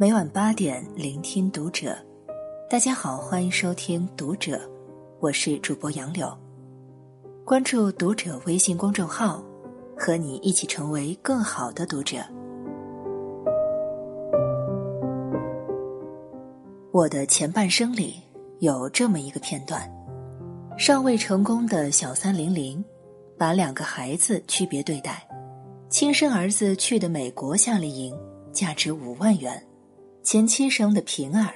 每晚八点，聆听读者。大家好，欢迎收听读者，我是主播杨柳。关注读者微信公众号，和你一起成为更好的读者。我的前半生里有这么一个片段：尚未成功的小三零零，把两个孩子区别对待。亲生儿子去的美国夏令营，价值五万元；前妻生的平儿，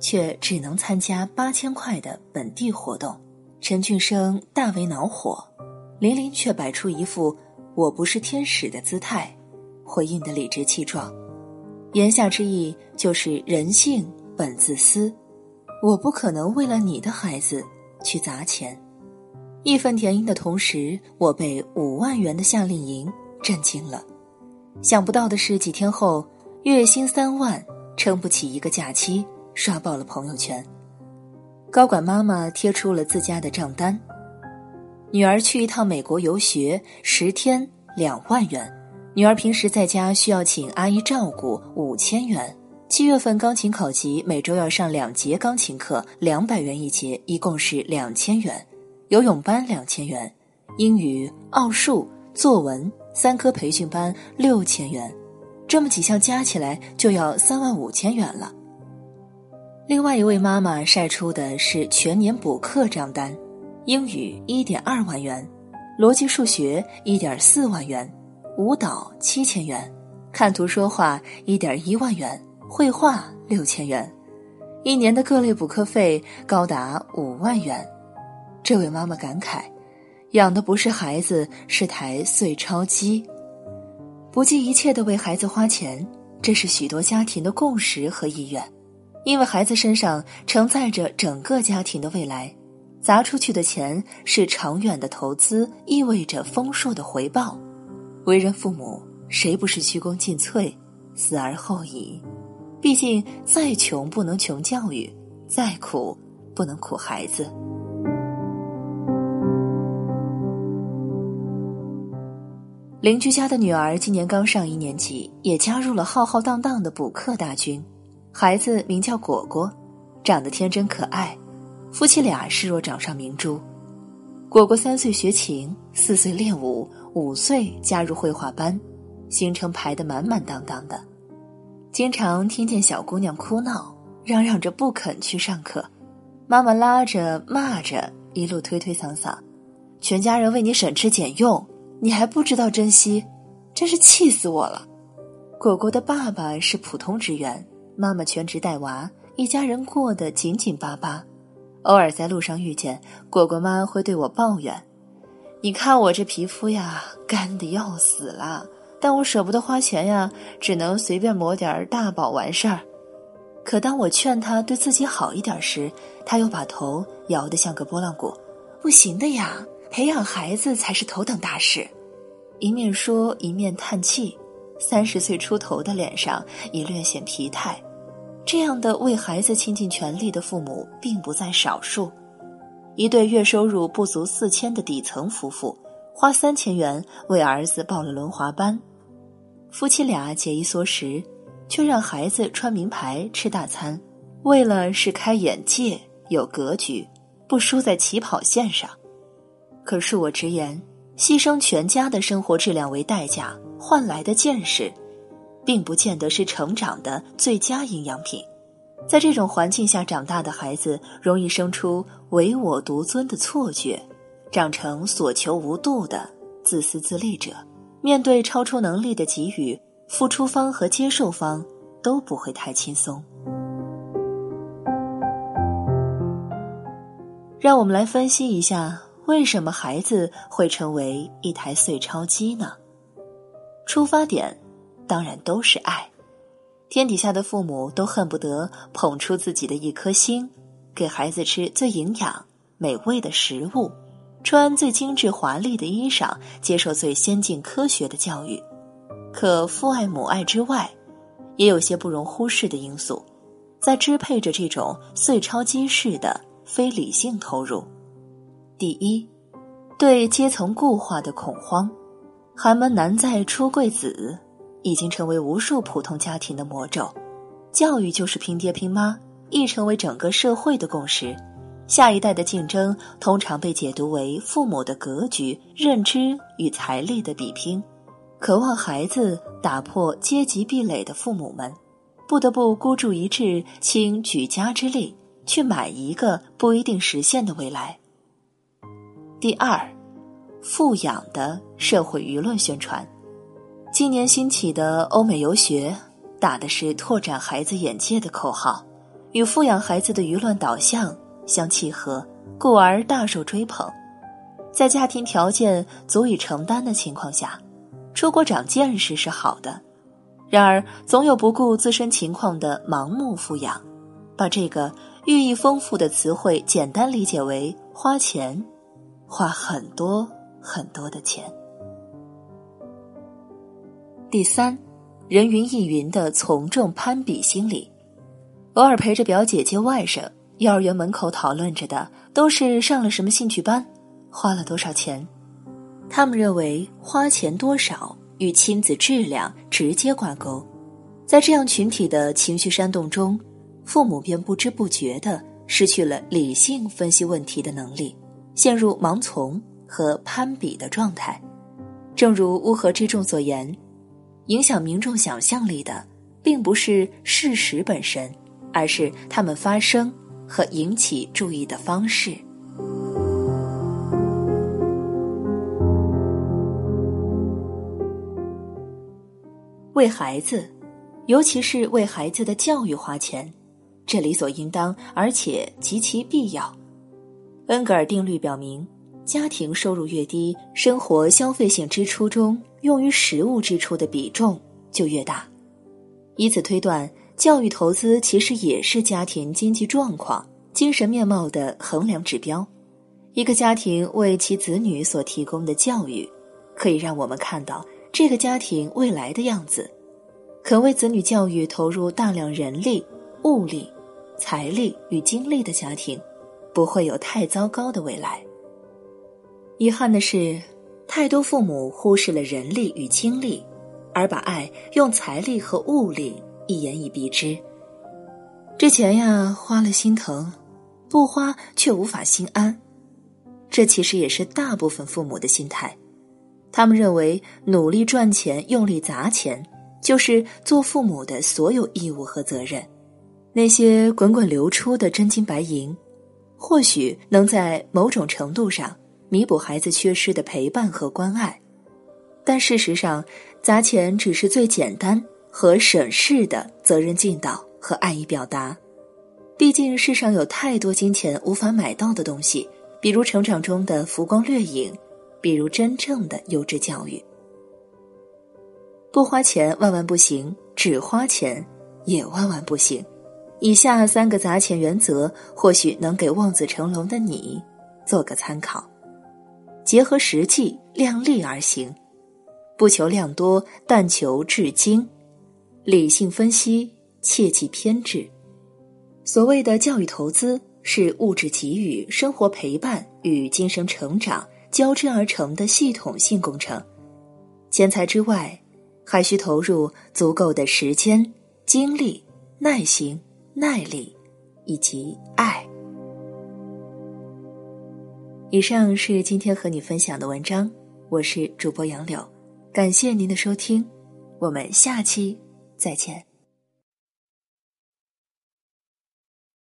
却只能参加八千块的本地活动。陈俊生大为恼火，琳琳却摆出一副“我不是天使”的姿态，回应的理直气壮。言下之意就是人性本自私，我不可能为了你的孩子去砸钱。义愤填膺的同时，我被五万元的夏令营。震惊了，想不到的是，几天后，月薪三万撑不起一个假期，刷爆了朋友圈。高管妈妈贴出了自家的账单：女儿去一趟美国游学，十天两万元；女儿平时在家需要请阿姨照顾，五千元；七月份钢琴考级，每周要上两节钢琴课，两百元一节，一共是两千元；游泳班两千元；英语、奥数、作文。三科培训班六千元，这么几项加起来就要三万五千元了。另外一位妈妈晒出的是全年补课账单：英语一点二万元，逻辑数学一点四万元，舞蹈七千元，看图说话一点一万元，绘画六千元，一年的各类补课费高达五万元。这位妈妈感慨。养的不是孩子，是台碎钞机。不计一切的为孩子花钱，这是许多家庭的共识和意愿，因为孩子身上承载着整个家庭的未来，砸出去的钱是长远的投资，意味着丰硕的回报。为人父母，谁不是鞠躬尽瘁，死而后已？毕竟，再穷不能穷教育，再苦不能苦孩子。邻居家的女儿今年刚上一年级，也加入了浩浩荡荡的补课大军。孩子名叫果果，长得天真可爱，夫妻俩视若掌上明珠。果果三岁学琴，四岁练舞，五岁加入绘画班，行程排得满满当当的。经常听见小姑娘哭闹，嚷嚷着不肯去上课，妈妈拉着骂着，一路推推搡搡，全家人为你省吃俭用。你还不知道珍惜，真是气死我了！果果的爸爸是普通职员，妈妈全职带娃，一家人过得紧紧巴巴。偶尔在路上遇见果果妈，会对我抱怨：“你看我这皮肤呀，干的要死了，但我舍不得花钱呀，只能随便抹点大宝完事儿。”可当我劝他对自己好一点时，他又把头摇得像个拨浪鼓：“不行的呀。”培养孩子才是头等大事，一面说一面叹气，三十岁出头的脸上已略显疲态。这样的为孩子倾尽全力的父母并不在少数。一对月收入不足四千的底层夫妇，花三千元为儿子报了轮滑班，夫妻俩节衣缩食，却让孩子穿名牌吃大餐，为了是开眼界有格局，不输在起跑线上。可恕我直言，牺牲全家的生活质量为代价换来的见识，并不见得是成长的最佳营养品。在这种环境下长大的孩子，容易生出唯我独尊的错觉，长成所求无度的自私自利者。面对超出能力的给予，付出方和接受方都不会太轻松。让我们来分析一下。为什么孩子会成为一台碎钞机呢？出发点当然都是爱。天底下的父母都恨不得捧出自己的一颗心，给孩子吃最营养、美味的食物，穿最精致华丽的衣裳，接受最先进科学的教育。可父爱母爱之外，也有些不容忽视的因素，在支配着这种碎钞机式的非理性投入。第一，对阶层固化的恐慌，寒门难再出贵子，已经成为无数普通家庭的魔咒。教育就是拼爹拼妈，已成为整个社会的共识。下一代的竞争通常被解读为父母的格局、认知与财力的比拼。渴望孩子打破阶级壁垒的父母们，不得不孤注一掷，倾举家之力去买一个不一定实现的未来。第二，富养的社会舆论宣传。今年兴起的欧美游学，打的是拓展孩子眼界的口号，与富养孩子的舆论导向相契合，故而大受追捧。在家庭条件足以承担的情况下，出国长见识是好的。然而，总有不顾自身情况的盲目富养，把这个寓意丰富的词汇简单理解为花钱，花很多很多的钱。第三，人云亦云的从众攀比心理，偶尔陪着表姐接外甥，幼儿园门口讨论着的都是上了什么兴趣班，花了多少钱。他们认为花钱多少与亲子质量直接挂钩，在这样群体的情绪煽动中，父母便不知不觉的失去了理性分析问题的能力，陷入盲从和攀比的状态。正如乌合之众所言。影响民众想象力的，并不是事实本身，而是他们发生和引起注意的方式。为孩子，尤其是为孩子的教育花钱，这理所应当，而且极其必要。恩格尔定律表明，家庭收入越低，生活消费性支出中。用于实物支出的比重就越大，以此推断，教育投资其实也是家庭经济状况、精神面貌的衡量指标。一个家庭为其子女所提供的教育，可以让我们看到这个家庭未来的样子。肯为子女教育投入大量人力、物力、财力与精力的家庭，不会有太糟糕的未来。遗憾的是。太多父母忽视了人力与精力，而把爱用财力和物力一言以蔽之。这钱呀，花了心疼，不花却无法心安。这其实也是大部分父母的心态。他们认为努力赚钱、用力砸钱，就是做父母的所有义务和责任。那些滚滚流出的真金白银，或许能在某种程度上。弥补孩子缺失的陪伴和关爱，但事实上，砸钱只是最简单和省事的责任尽到和爱意表达。毕竟世上有太多金钱无法买到的东西，比如成长中的浮光掠影，比如真正的优质教育。不花钱万万不行，只花钱也万万不行。以下三个砸钱原则，或许能给望子成龙的你做个参考。结合实际，量力而行，不求量多，但求质精。理性分析，切忌偏执。所谓的教育投资，是物质给予、生活陪伴与精神成长交织而成的系统性工程。钱财之外，还需投入足够的时间、精力、耐心、耐力以及爱。以上是今天和你分享的文章，我是主播杨柳，感谢您的收听，我们下期再见。